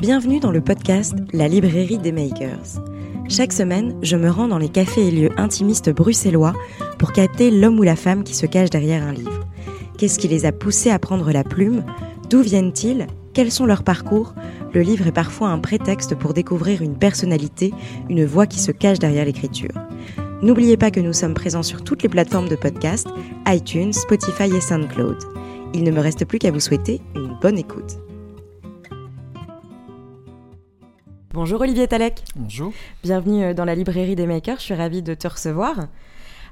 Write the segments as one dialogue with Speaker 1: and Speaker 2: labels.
Speaker 1: Bienvenue dans le podcast La librairie des makers. Chaque semaine, je me rends dans les cafés et lieux intimistes bruxellois pour capter l'homme ou la femme qui se cache derrière un livre. Qu'est-ce qui les a poussés à prendre la plume? D'où viennent-ils? Quels sont leurs parcours? Le livre est parfois un prétexte pour découvrir une personnalité, une voix qui se cache derrière l'écriture. N'oubliez pas que nous sommes présents sur toutes les plateformes de podcast, iTunes, Spotify et SoundCloud. Il ne me reste plus qu'à vous souhaiter une bonne écoute. Bonjour Olivier Talek.
Speaker 2: Bonjour.
Speaker 1: Bienvenue euh, dans la librairie des makers, je suis ravie de te recevoir.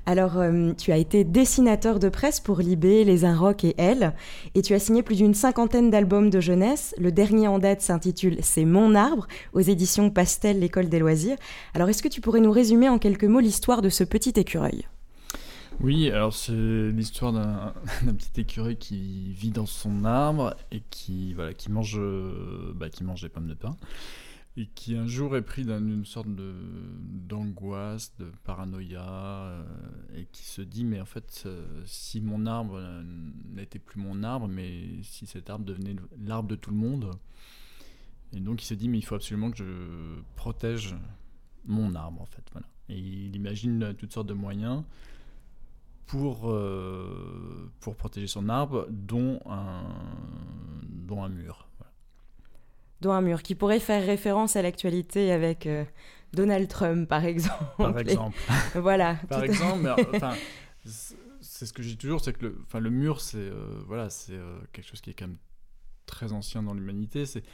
Speaker 1: Alors, euh, tu as été dessinateur de presse pour Libé, Les Inrocks et Elle, et tu as signé plus d'une cinquantaine d'albums de jeunesse. Le dernier en date s'intitule C'est mon arbre, aux éditions Pastel, l'école des loisirs. Alors, est-ce que tu pourrais nous résumer en quelques mots l'histoire de ce petit écureuil?
Speaker 2: Oui, alors c'est l'histoire d'un petit écureuil qui vit dans son arbre et qui, voilà, qui, mange, euh, bah, qui mange des pommes de pin et qui un jour est pris d'une sorte d'angoisse, de paranoïa, euh, et qui se dit mais en fait euh, si mon arbre n'était plus mon arbre, mais si cet arbre devenait l'arbre de tout le monde, et donc il se dit mais il faut absolument que je protège mon arbre en fait, voilà. Et il imagine toutes sortes de moyens pour, euh, pour protéger son arbre, dont un, dont un mur
Speaker 1: dont un mur, qui pourrait faire référence à l'actualité avec euh, Donald Trump, par exemple.
Speaker 2: Par exemple.
Speaker 1: voilà.
Speaker 2: Par exemple, mais, enfin, c'est ce que je dis toujours, c'est que le, enfin, le mur, c'est euh, voilà, c'est euh, quelque chose qui est quand même très ancien dans l'humanité. C'est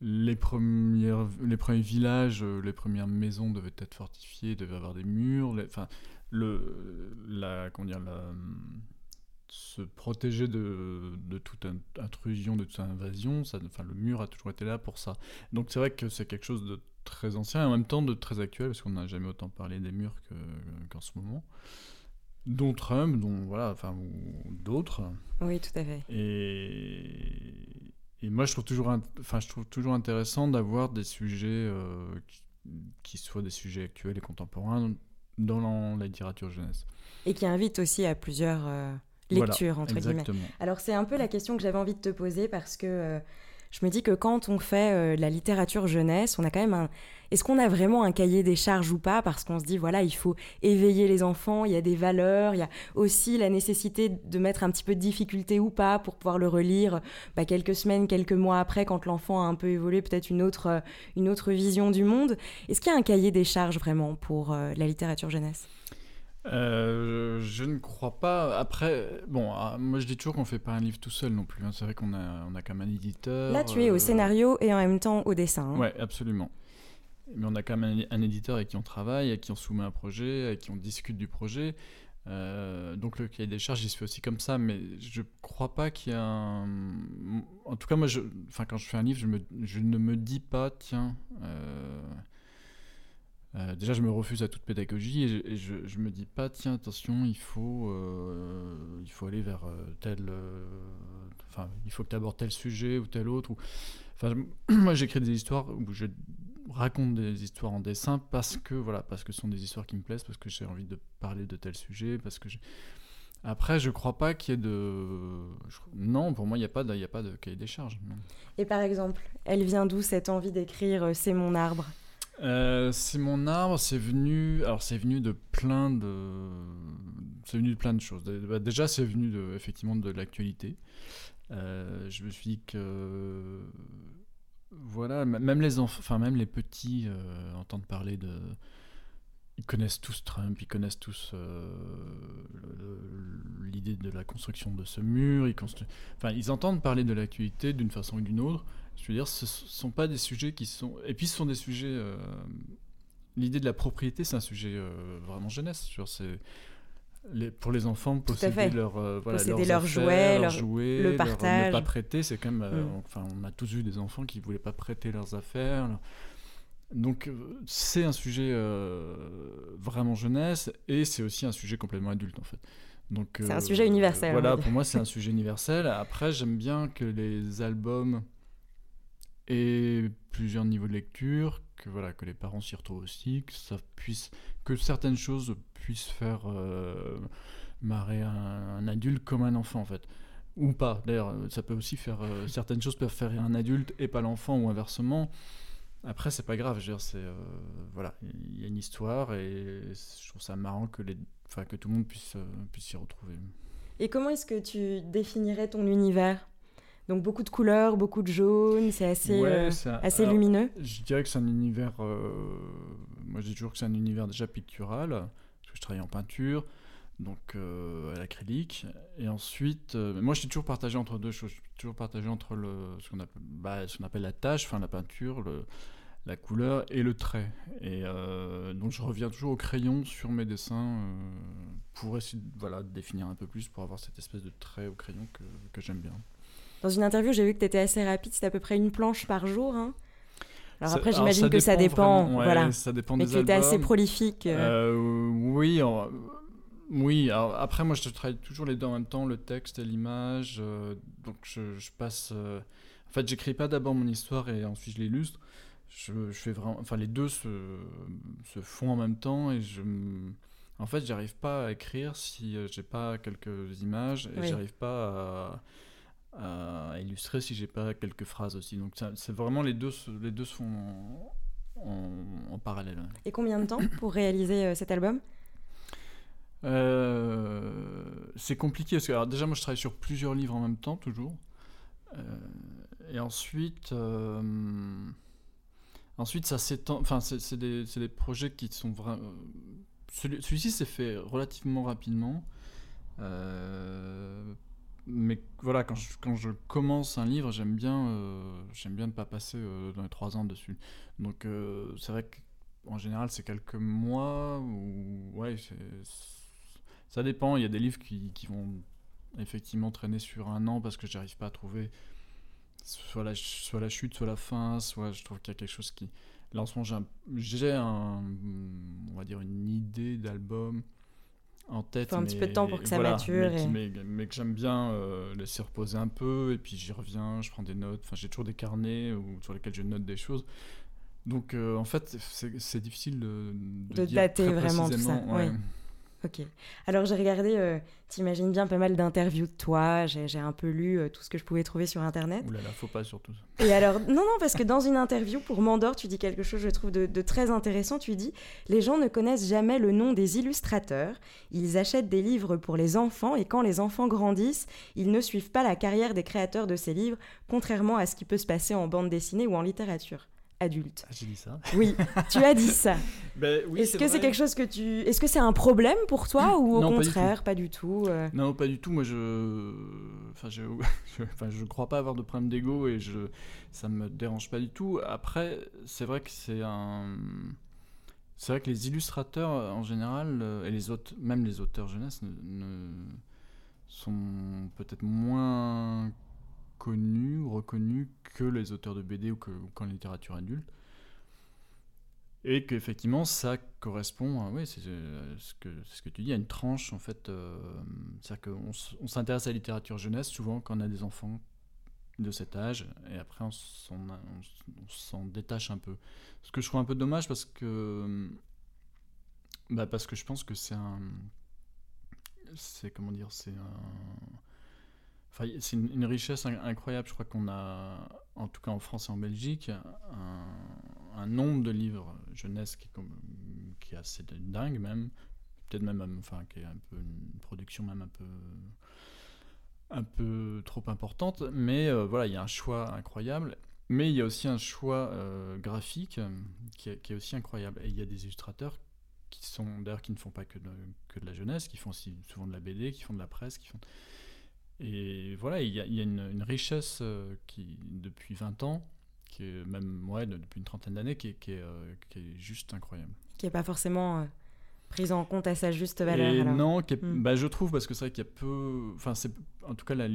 Speaker 2: les premières, les premiers villages, les premières maisons devaient être fortifiées, devaient avoir des murs. Enfin, le, la, comment dire, la, se protéger de, de, toute intrusion, de toute invasion. Ça, enfin, le mur a toujours été là pour ça. Donc c'est vrai que c'est quelque chose de très ancien et en même temps de très actuel, parce qu'on n'a jamais autant parlé des murs qu'en ce moment. Dont Trump, dont voilà, enfin, ou d'autres.
Speaker 1: Oui, tout à fait.
Speaker 2: Et, et moi, je trouve toujours, enfin, je trouve toujours intéressant d'avoir des sujets euh, qui, soient des sujets actuels et contemporains dans la, littérature jeunesse.
Speaker 1: Et qui invitent aussi à plusieurs. Euh, lecture, entre guillemets. Alors c'est un peu la question que j'avais envie de te poser parce que euh, je me dis que quand on fait euh, la littérature jeunesse, on a quand même un... Est-ce qu'on a vraiment un cahier des charges ou pas? Parce qu'on se dit, voilà, il faut éveiller les enfants, il y a des valeurs, il y a aussi la nécessité de mettre un petit peu de difficulté ou pas pour pouvoir le relire bah, quelques semaines, quelques mois après, quand l'enfant a un peu évolué, peut-être une autre, euh, une autre vision du monde. Est-ce qu'il y a un cahier des charges vraiment pour la littérature jeunesse?
Speaker 2: Euh, je ne crois pas. Après, bon, ah, moi je dis toujours qu'on fait pas un livre tout seul non plus. Hein. C'est vrai qu'on a, on a quand même un éditeur.
Speaker 1: Là, tu es au euh, scénario et en même temps au dessin.
Speaker 2: Hein. Ouais, absolument. Mais on a quand même un, éditeur avec qui on travaille, avec qui on soumet un projet, avec qui on discute du projet. Euh, donc le cahier des charges, il se fait aussi comme ça, mais je crois pas qu'il y a un... En tout cas, moi, je... enfin, quand je fais un livre, je, me... je ne me dis pas, tiens... Euh, déjà, je me refuse à toute pédagogie et, je, je, me dis pas, tiens, attention, il faut, euh, il faut aller vers euh, tel. Enfin, il faut que tu abordes tel sujet ou tel autre. Enfin, moi, j'écris des histoires où je raconte des histoires en dessin parce que, voilà, parce que ce sont des histoires qui me plaisent, parce que j'ai envie de parler de tel sujet, parce que Après, je crois pas qu'il y ait de. Non, pour moi, il n'y a, pas de... a pas de cahier des charges.
Speaker 1: Et par exemple, elle vient d'où cette envie d'écrire C'est mon arbre?
Speaker 2: Euh, c'est mon arbre, c'est venu. Alors c'est venu de plein de. C'est venu de plein de choses. Bah, déjà, c'est venu de, effectivement de l'actualité. Euh, je me suis dit que voilà, même les enfants, enfin même les petits euh, entendent parler de. Ils connaissent tous Trump, ils connaissent tous l'idée de la construction de ce mur. Ils, enfin, ils entendent parler de l'actualité d'une façon ou d'une autre. Je veux dire, ce ne sont pas des sujets qui sont. Et puis, ce sont des sujets. Euh, l'idée de la propriété, c'est un sujet euh, vraiment jeunesse. c'est. Les, pour les enfants, posséder, leur, euh, voilà,
Speaker 1: posséder leurs, jouets,
Speaker 2: leurs jouets,
Speaker 1: le partage.
Speaker 2: ne pas prêter, c'est quand même. Mm. enfin, on a tous eu des enfants qui ne voulaient pas prêter leurs affaires. Donc, c'est un sujet vraiment jeunesse et c'est aussi un sujet complètement adulte en fait.
Speaker 1: Donc, c'est un sujet universel.
Speaker 2: Voilà, pour moi, c'est un sujet universel. Après, j'aime bien que les albums et plusieurs niveaux de lecture, que voilà que les parents s'y retrouvent aussi, que ça puisse que certaines choses puissent faire euh, marrer un, adulte comme un enfant en fait. ou pas. D'ailleurs, ça peut aussi faire certaines choses peuvent faire un adulte et pas l'enfant ou inversement. Après, c'est pas grave. Je veux dire, c'est voilà, il y a une histoire et je trouve ça marrant que les, enfin que tout le monde puisse puisse s'y retrouver.
Speaker 1: Et comment est-ce que tu définirais ton univers? Donc beaucoup de couleurs, beaucoup de jaune, c'est assez, euh, assez lumineux.
Speaker 2: Je dirais que c'est un univers. Euh, moi, je dis toujours que c'est un univers déjà pictural, parce que je travaille en peinture, donc euh, à l'acrylique. Et ensuite, moi, je suis toujours partagé entre deux choses. Je suis toujours partagé entre le, ce qu'on appelle, bah, appelle, la tâche, enfin la peinture, le, la couleur et le trait. Et donc, je reviens toujours au crayon sur mes dessins pour essayer de, voilà, de définir un peu plus, pour avoir cette espèce de trait au crayon que, que j'aime bien.
Speaker 1: Dans une interview, j'ai vu que tu étais assez rapide, c'était à peu près une planche par jour. Hein. alors après, j'imagine que ça dépend. voilà.
Speaker 2: Ça dépend
Speaker 1: Mais
Speaker 2: tu
Speaker 1: étais assez prolifique.
Speaker 2: Euh. Euh, oui, oui. Alors après, moi, je travaille toujours les deux en même temps, le texte et l'image. Euh, donc, je, passe. En fait, j'écris pas d'abord mon histoire et ensuite je l'illustre. Je, je, fais vraiment. Enfin, les deux se, se font en même temps et je. En fait, j'arrive pas à écrire si j'ai pas quelques images et j'arrive pas à à illustrer si j'ai pas quelques phrases aussi. Donc c'est vraiment les deux, les deux se font en, parallèle.
Speaker 1: Et combien de temps pour réaliser euh, cet album?
Speaker 2: Euh, C'est compliqué parce que alors, déjà moi je travaille sur plusieurs livres en même temps toujours. Euh, et ensuite, ensuite ça s'étend. Enfin c'est des, des, projets qui sont vraiment. Celui-ci s'est fait relativement rapidement. Mais voilà, quand je, quand je, commence un livre, j'aime bien, euh, bien ne pas passer euh, dans les trois ans dessus. Donc euh, c'est vrai qu'en général, c'est quelques mois ou ouais, ça dépend. Il y a des livres qui, qui, vont effectivement traîner sur un an parce que j'arrive pas à trouver soit la, soit la chute, soit la fin, soit je trouve qu'il y a quelque chose qui. Là en ce moment, j'ai un, on une idée d'album en tête.
Speaker 1: Faut un petit peu de temps pour que ça mature.
Speaker 2: Mais, mais, que j'aime bien euh, laisser reposer un peu, et puis j'y reviens, je prends des notes. Enfin, j'ai toujours des carnets sur lesquels je note des choses. Donc, euh, en fait, c'est difficile de,
Speaker 1: de, dater vraiment tout ça. Ok. Alors j'ai regardé, euh, t'imagines bien, pas mal d'interviews de toi. J'ai un peu lu euh, tout ce que je pouvais trouver sur Internet.
Speaker 2: Ouh là là, faut pas surtout.
Speaker 1: Et alors, non, non, parce que dans une interview pour Mandor, tu dis quelque chose, je trouve, de, de, très intéressant. Tu dis Les gens ne connaissent jamais le nom des illustrateurs. Ils achètent des livres pour les enfants et quand les enfants grandissent, ils ne suivent pas la carrière des créateurs de ces livres, contrairement à ce qui peut se passer en bande dessinée ou en littérature adulte.
Speaker 2: Ah, j'ai dit ça.
Speaker 1: Oui, tu as dit ça. Ben Est-ce que c'est quelque chose que tu. Est-ce que c'est un problème pour toi ou au contraire, pas du tout, euh?
Speaker 2: Non, pas du tout. Moi, je. Enfin, je... enfin, je crois pas avoir de problème d'ego et je. Ça me dérange pas du tout. Après, c'est vrai que c'est un. C'est vrai que les illustrateurs, en général, euh, et les même les auteurs jeunesse, ne... sont peut-être moins connus ou reconnus que les auteurs de BD ou qu'en littérature adulte. Et qu'effectivement, ça correspond oui, c'est euh, ce que, ce que tu dis, à une tranche, en fait. Euh, c'est-à-dire qu'on on s'intéresse à la littérature jeunesse souvent quand on a des enfants de cet âge, et après on s'en détache un peu. Ce que je trouve un peu dommage parce que. Bah parce que je pense que c'est un. C'est comment dire C'est un c'est une, richesse incroyable. Je crois qu'on a, en tout cas en France et en Belgique, un, nombre de livres jeunesse qui, est assez dingue même. Peut-être même, enfin, qui est un peu une production même un peu, un peu trop importante. Mais euh, voilà, il y a un choix incroyable. Mais il y a aussi un choix euh, graphique qui est, qui est, aussi incroyable. Et il y a des illustrateurs qui sont d'ailleurs qui ne font pas que de, que de la jeunesse, qui font aussi souvent de la BD, qui font de la presse, qui font et voilà, il y a, une, richesse euh, qui, depuis 20 ans, qui est même ouais, depuis une trentaine d'années, qui, qui, euh, qui, est juste incroyable.
Speaker 1: Qui n'est pas forcément euh, prise en compte à sa juste valeur.
Speaker 2: Non, hmm. bah, je trouve, parce que c'est vrai qu'il y a peu. Enfin, c'est en tout cas la,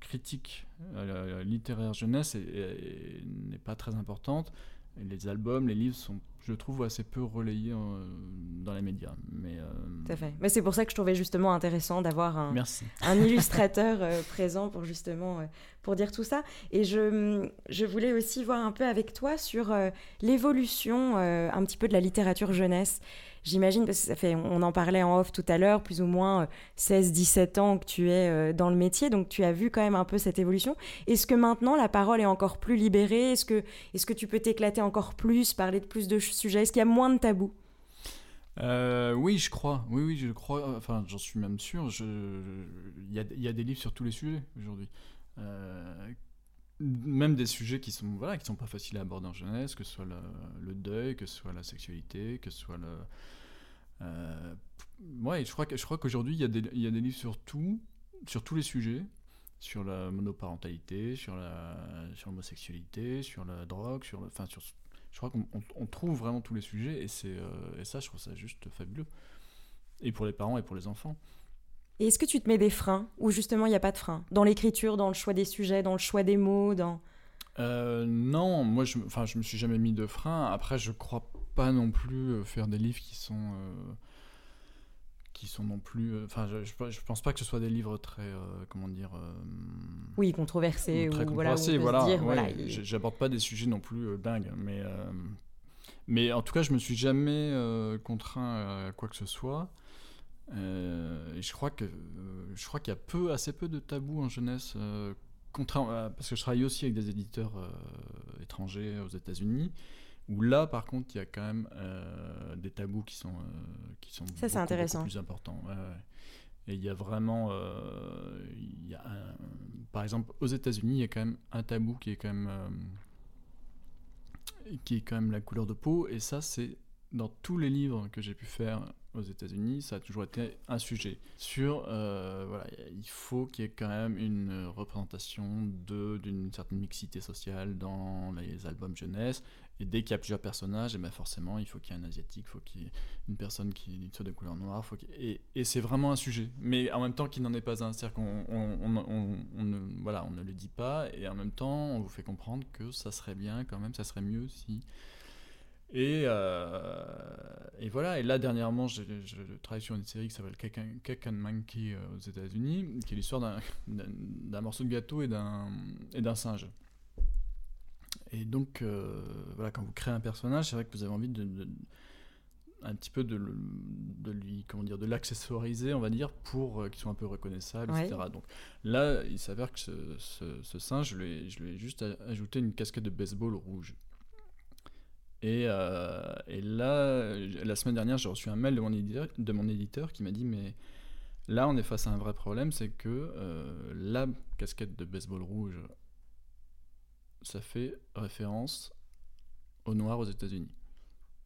Speaker 2: critique littéraire jeunesse n'est pas très importante. les albums, les livres sont je trouve assez peu relayé dans les médias. Mais,
Speaker 1: Tout à fait. Mais c'est pour ça que je trouvais justement intéressant d'avoir un, un illustrateur présent pour justement pour dire tout ça. Et je, je voulais aussi voir un peu avec toi sur l'évolution un petit peu de la littérature jeunesse. J'imagine, parce que ça fait, on en parlait en off tout à l'heure, plus ou moins 16-17 ans que tu es dans le métier, donc tu as vu quand même un peu cette évolution. Est-ce que maintenant la parole est encore plus libérée? Est-ce que, est que tu peux t'éclater encore plus, parler de plus de sujets? Est-ce qu'il y a moins de tabous?
Speaker 2: Euh, oui, je crois. Oui, oui, je crois. Enfin, j'en suis même sûr. Il y, a, y, a, des livres sur tous les sujets aujourd'hui. Euh, même des sujets qui sont voilà qui sont pas faciles à aborder en jeunesse, que ce soit le, deuil, que ce soit la sexualité, que ce soit le. Euh, ouais, je crois que je crois qu'aujourd'hui il y a des il y a des livres sur tout, sur tous les sujets sur la monoparentalité, sur la sur l'homosexualité, sur la drogue, sur enfin sur je crois qu'on trouve vraiment tous les sujets et c'est euh, et ça je trouve ça juste fabuleux. Et pour les parents et pour les enfants.
Speaker 1: Et est-ce que tu te mets des freins ou justement il n'y a pas de freins dans l'écriture, dans le choix des sujets, dans le choix des mots, dans
Speaker 2: euh, non, moi je enfin je me suis jamais mis de freins. Après je crois pas non plus euh, faire des livres qui sont qui sont non plus. Euh, enfin, je, je, pense pas que ce soit des livres très, euh, comment dire. Euh,
Speaker 1: oui, controversés.
Speaker 2: Très controversés, voilà. voilà, J'aborde pas des sujets non plus dingues, mais mais en tout cas, je me suis jamais contraint à quoi que ce soit. Et je crois que je crois qu'il y a peu, assez peu de tabous en jeunesse. parce que je travaille aussi avec des éditeurs étrangers aux États-Unis où là, par contre, il y a quand même euh, des tabous qui sont, euh, qui sont
Speaker 1: Ça, beaucoup, intéressant.
Speaker 2: plus importants. Et il y a vraiment, euh, il y a par exemple, aux États-Unis, il y a quand même un tabou qui est quand même, qui est quand même la couleur de peau. Et ça, c'est dans tous les livres que j'ai pu faire aux États-Unis, ça a toujours été un sujet sur, voilà, il faut qu'il y ait quand même une représentation d'une certaine mixité sociale dans les albums jeunesse et dès qu'il y a plusieurs personnages, et eh ben forcément, il faut qu'il y ait un asiatique, il faut qu'il y ait une personne qui soit de couleur noire. Faut et, et c'est vraiment un sujet. Mais en même temps qu'il n'en est pas un. C'est-à-dire qu'on on, on, voilà, ne le dit pas, et en même temps, on vous fait comprendre que ça serait bien quand même, ça serait mieux si. Et, euh, et voilà, et là dernièrement, je, travaille sur une série qui s'appelle Cake and Monkey euh, aux États-Unis, qui est l'histoire d'un morceau de gâteau et d'un singe. Et donc, euh, voilà, quand vous créez un personnage, c'est vrai que vous avez envie de, un petit peu de, de, lui, comment dire, de l'accessoriser, on va dire, pour euh, qu'il soit un peu reconnaissable, etc. Donc là, il s'avère que ce, ce, singe, je lui, ai, je lui, ai, juste ajouté une casquette de baseball rouge. Et, euh, et là, la semaine dernière, j'ai reçu un mail de mon éditeur, de mon éditeur qui m'a dit, mais là, on est face à un vrai problème, c'est que la casquette de baseball rouge ça fait référence au noir aux États-Unis.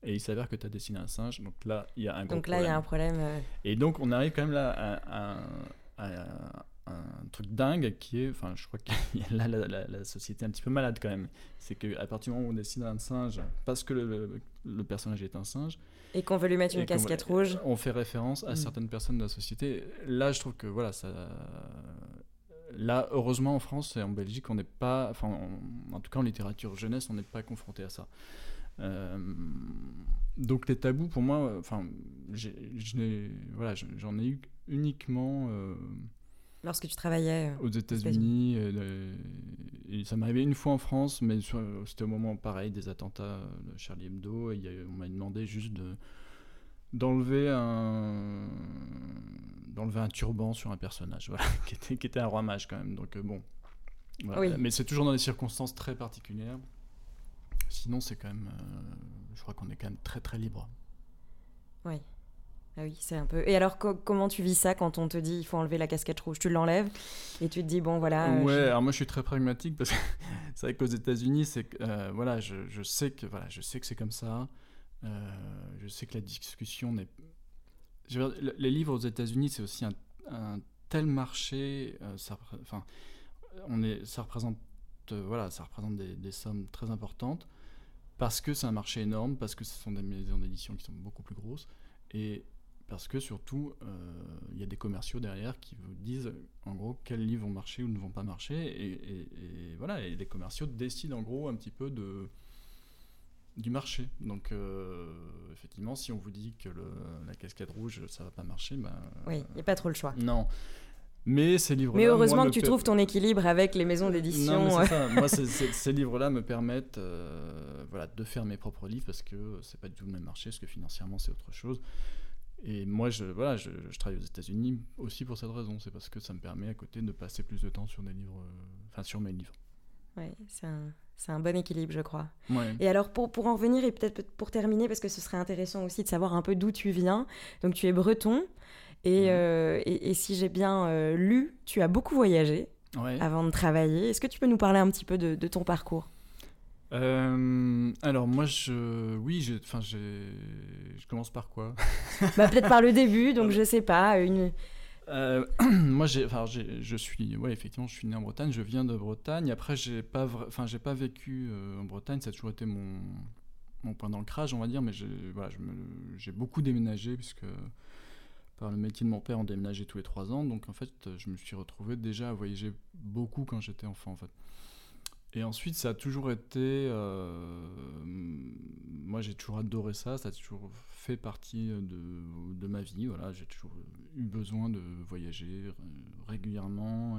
Speaker 2: Et il s'avère que tu as dessiné un singe, donc là, il y a un
Speaker 1: gros Donc là, il y a un problème. Euh.
Speaker 2: Et donc, on arrive quand même là à, un truc dingue qui est. Enfin, je crois que là, la, société est un petit peu malade quand même. C'est qu'à partir du moment où on dessine un singe, parce que le, personnage est un singe.
Speaker 1: Et qu'on veut lui mettre une casquette rouge.
Speaker 2: On fait référence à mm. certaines personnes de la société. Là, je trouve que voilà, ça Là, heureusement, en France et en Belgique, on n'est pas, enfin, en tout cas en littérature jeunesse, on n'est pas confronté à ça. Euh, donc les tabous, pour moi, enfin, voilà, j'en ai eu uniquement. Euh,
Speaker 1: Lorsque tu travaillais
Speaker 2: euh, aux États-Unis, et, ça m'est arrivé une fois en France, mais c'était au moment pareil des attentats de Charlie Hebdo, et on m'a demandé juste de d'enlever un d'enlever un turban sur un personnage voilà qui était qui était un roi mage quand même donc euh, bon. Mais c'est toujours dans des circonstances très particulières. Sinon c'est quand même euh, je crois qu'on est quand même très très libre.
Speaker 1: Oui ah oui, c'est un peu. Et alors, comment tu vis ça quand on te dit il faut enlever la casquette rouge? Tu l'enlèves et tu te dis bon voilà.
Speaker 2: Euh, ouais, alors moi je suis très pragmatique parce que c'est vrai qu'aux États-Unis, c'est voilà, je, je, sais que voilà, je sais que c'est comme ça. Euh, je sais que la discussion n'est. Les livres aux États-Unis, c'est aussi un, tel marché. Euh, ça, enfin, on est, ça représente, euh, voilà, ça représente des, sommes très importantes parce que c'est un marché énorme, parce que ce sont des maisons d'édition qui sont beaucoup plus grosses et parce que surtout, il y a des commerciaux derrière qui vous disent en gros quels livres vont marcher ou ne vont pas marcher. Et, et voilà, et les commerciaux décident en gros un petit peu de, du marché. Donc, effectivement, si on vous dit que la casquette rouge, ça va pas marcher, ben.
Speaker 1: oui, il n'y a pas trop le choix.
Speaker 2: Non. Mais ces livres
Speaker 1: Mais heureusement que tu trouves ton équilibre avec les maisons d'édition.
Speaker 2: Moi, ces livres-là me permettent voilà, de faire mes propres livres parce que c'est pas du tout le même marché, parce que financièrement, c'est autre chose. Et moi, je, voilà, je, travaille aux États-Unis aussi pour cette raison. C'est parce que ça me permet à côté de passer plus de temps sur des livres, euh, enfin sur mes livres.
Speaker 1: Oui, c'est un, un, bon équilibre, je crois. Et alors, pour, pour en revenir, et peut-être pour terminer, parce que ce serait intéressant aussi de savoir un peu d'où tu viens. Donc, tu es breton. Et, euh, et, si j'ai bien euh, lu, tu as beaucoup voyagé avant de travailler. Est-ce que tu peux nous parler un petit peu de, de ton parcours?
Speaker 2: Euh, alors moi je oui enfin je commence par quoi?
Speaker 1: Bah, peut-être par le début donc je sais pas une
Speaker 2: euh, moi j'ai enfin je suis ouais effectivement je suis né en Bretagne je viens de Bretagne. Après j'ai pas enfin j'ai pas vécu euh, en Bretagne ça a toujours été mon mon point d'ancrage on va dire mais j'ai voilà, j'ai beaucoup déménagé puisque par le métier de mon père on déménageait tous les trois ans. Donc en fait je me suis retrouvé déjà à voyager beaucoup quand j'étais enfant en fait et ensuite, ça a toujours été. Euh, moi, j'ai toujours adoré ça. Ça a toujours fait partie de, de ma vie. Voilà, j'ai toujours eu besoin de voyager régulièrement.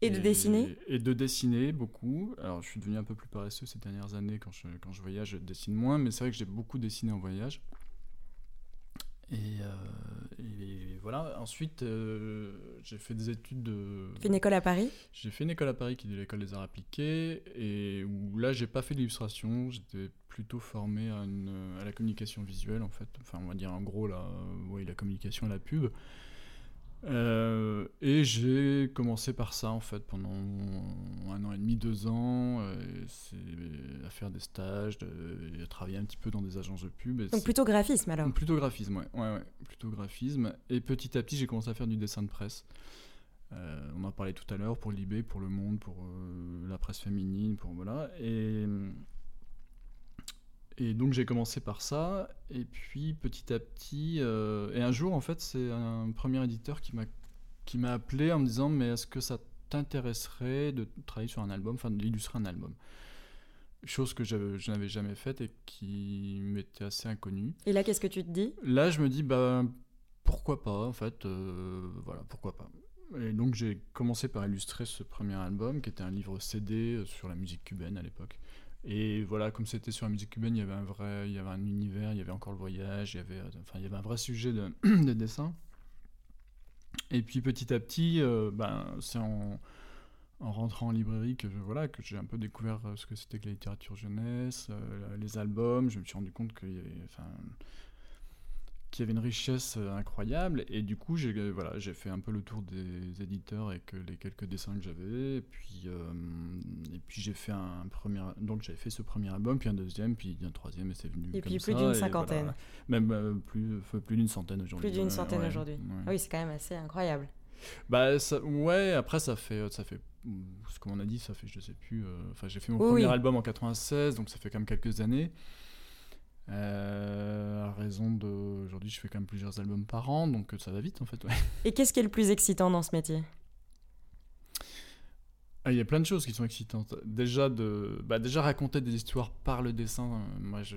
Speaker 1: Et, et, de dessiner?
Speaker 2: Et de dessiner beaucoup. Alors, je suis devenu un peu plus paresseux ces dernières années. Quand je, quand je voyage, je dessine moins. Mais c'est vrai que j'ai beaucoup dessiné en voyage. Euh, et, voilà. Ensuite, euh, j'ai fait des études de.
Speaker 1: Fait une école à Paris
Speaker 2: J'ai fait une école à Paris qui est l'école des arts appliqués. Et où là, j'ai pas fait d'illustration. J'étais plutôt formé à, une, à, la communication visuelle, en fait. Enfin, on va dire en gros, la, ouais, la communication et la pub. Euh, et j'ai commencé par ça en fait pendant un an et demi, deux ans, euh, à faire des stages, de, à travailler un petit peu dans des agences de pub.
Speaker 1: Donc plutôt graphisme alors
Speaker 2: Plutôt graphisme, ouais. ouais, ouais plutôt graphisme. Et petit à petit, j'ai commencé à faire du dessin de presse. Euh, on en parlait tout à l'heure pour Libé, pour Le Monde, pour la presse féminine, pour voilà. Et et donc j'ai commencé par ça, et puis petit à petit, euh, et un jour en fait c'est un premier éditeur qui m'a qui m'a appelé en me disant mais est-ce que ça t'intéresserait de travailler sur un album, enfin d'illustrer un album? Chose que je n'avais jamais faite et qui m'était assez inconnue.
Speaker 1: Et là qu'est-ce que tu te dis?
Speaker 2: Là je me dis bah pourquoi pas en fait, euh, voilà pourquoi pas. Et donc j'ai commencé par illustrer ce premier album qui était un livre CD sur la musique cubaine à l'époque. Et voilà, comme c'était sur la musique cubaine, il y avait un vrai, il y avait un univers, il y avait encore le voyage, il y avait, enfin, il y avait un vrai sujet de, de dessin. Et puis petit à petit, euh, ben, c'est en, en, rentrant en librairie que voilà que j'ai un peu découvert euh, ce que c'était que la littérature jeunesse, euh, les albums. Je me suis rendu compte qu'il y avait, qui avait une richesse euh, incroyable. Et du coup, j'ai euh, voilà, j'ai fait un peu le tour des éditeurs avec les quelques dessins que j'avais. Et puis, euh, et puis j'ai fait un premier. Donc j'avais fait ce premier album, puis un deuxième, puis un troisième, et c'est venu.
Speaker 1: Et puis plus d'une cinquantaine.
Speaker 2: Même plus, plus d'une centaine aujourd'hui.
Speaker 1: Plus d'une centaine aujourd'hui. Ah oui, c'est quand même assez incroyable.
Speaker 2: Bah ça, ouais, après ça fait ça fait comme on a dit, ça fait je sais plus enfin j'ai fait mon premier album en 96 donc ça fait quand même quelques années. Euh, à raison de. Aujourd'hui, je fais quand même plusieurs albums par an, donc ça va vite en fait. Ouais.
Speaker 1: Et qu'est-ce qui est le plus excitant dans ce métier?
Speaker 2: Ah, Il y a plein de choses qui sont excitantes. Déjà, de, bah, déjà raconter des histoires par le dessin, euh, moi je.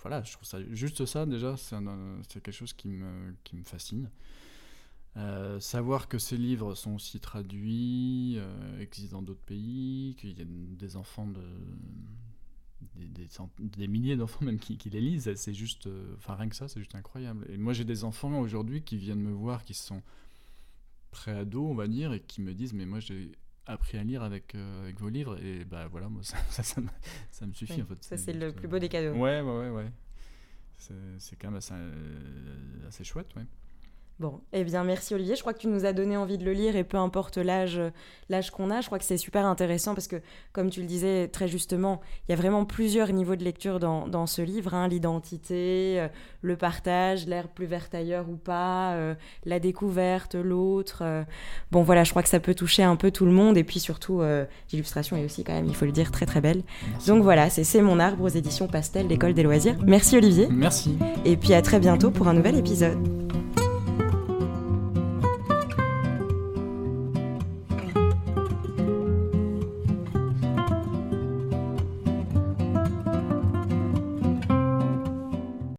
Speaker 2: Voilà, je trouve ça. Juste ça, déjà, c'est quelque chose qui me, qui me fascine. Euh, savoir que ces livres sont aussi traduits, existent dans d'autres pays, qu'il y a des enfants de, des, des, milliers d'enfants même qui, les lisent, c'est juste, euh, enfin rien que ça, c'est juste incroyable. Et moi j'ai des enfants aujourd'hui qui viennent me voir, qui sont pré-ados, on va dire, et qui me disent, mais moi j'ai appris à lire avec, euh, avec vos livres, et bah voilà, moi ça, ça, ça, me, suffit en fait.
Speaker 1: Ça c'est le plus beau des cadeaux.
Speaker 2: Ouais, ouais, ouais, ouais. C'est quand même assez, assez chouette, ouais.
Speaker 1: Bon, eh bien merci Olivier, je crois que tu nous as donné envie de le lire et peu importe l'âge l'âge qu'on a, je crois que c'est super intéressant parce que comme tu le disais très justement, il y a vraiment plusieurs niveaux de lecture dans, dans ce livre, hein, l'identité, euh, le partage, l'air plus vert ailleurs ou pas, euh, la découverte, l'autre. Euh. Bon voilà, je crois que ça peut toucher un peu tout le monde et puis surtout l'illustration est aussi quand même, il faut le dire, très très belle. Donc voilà, c'est C'est mon arbre aux éditions Pastel, l'école des loisirs. Merci Olivier.
Speaker 2: Merci.
Speaker 1: Et puis à très bientôt pour un nouvel épisode.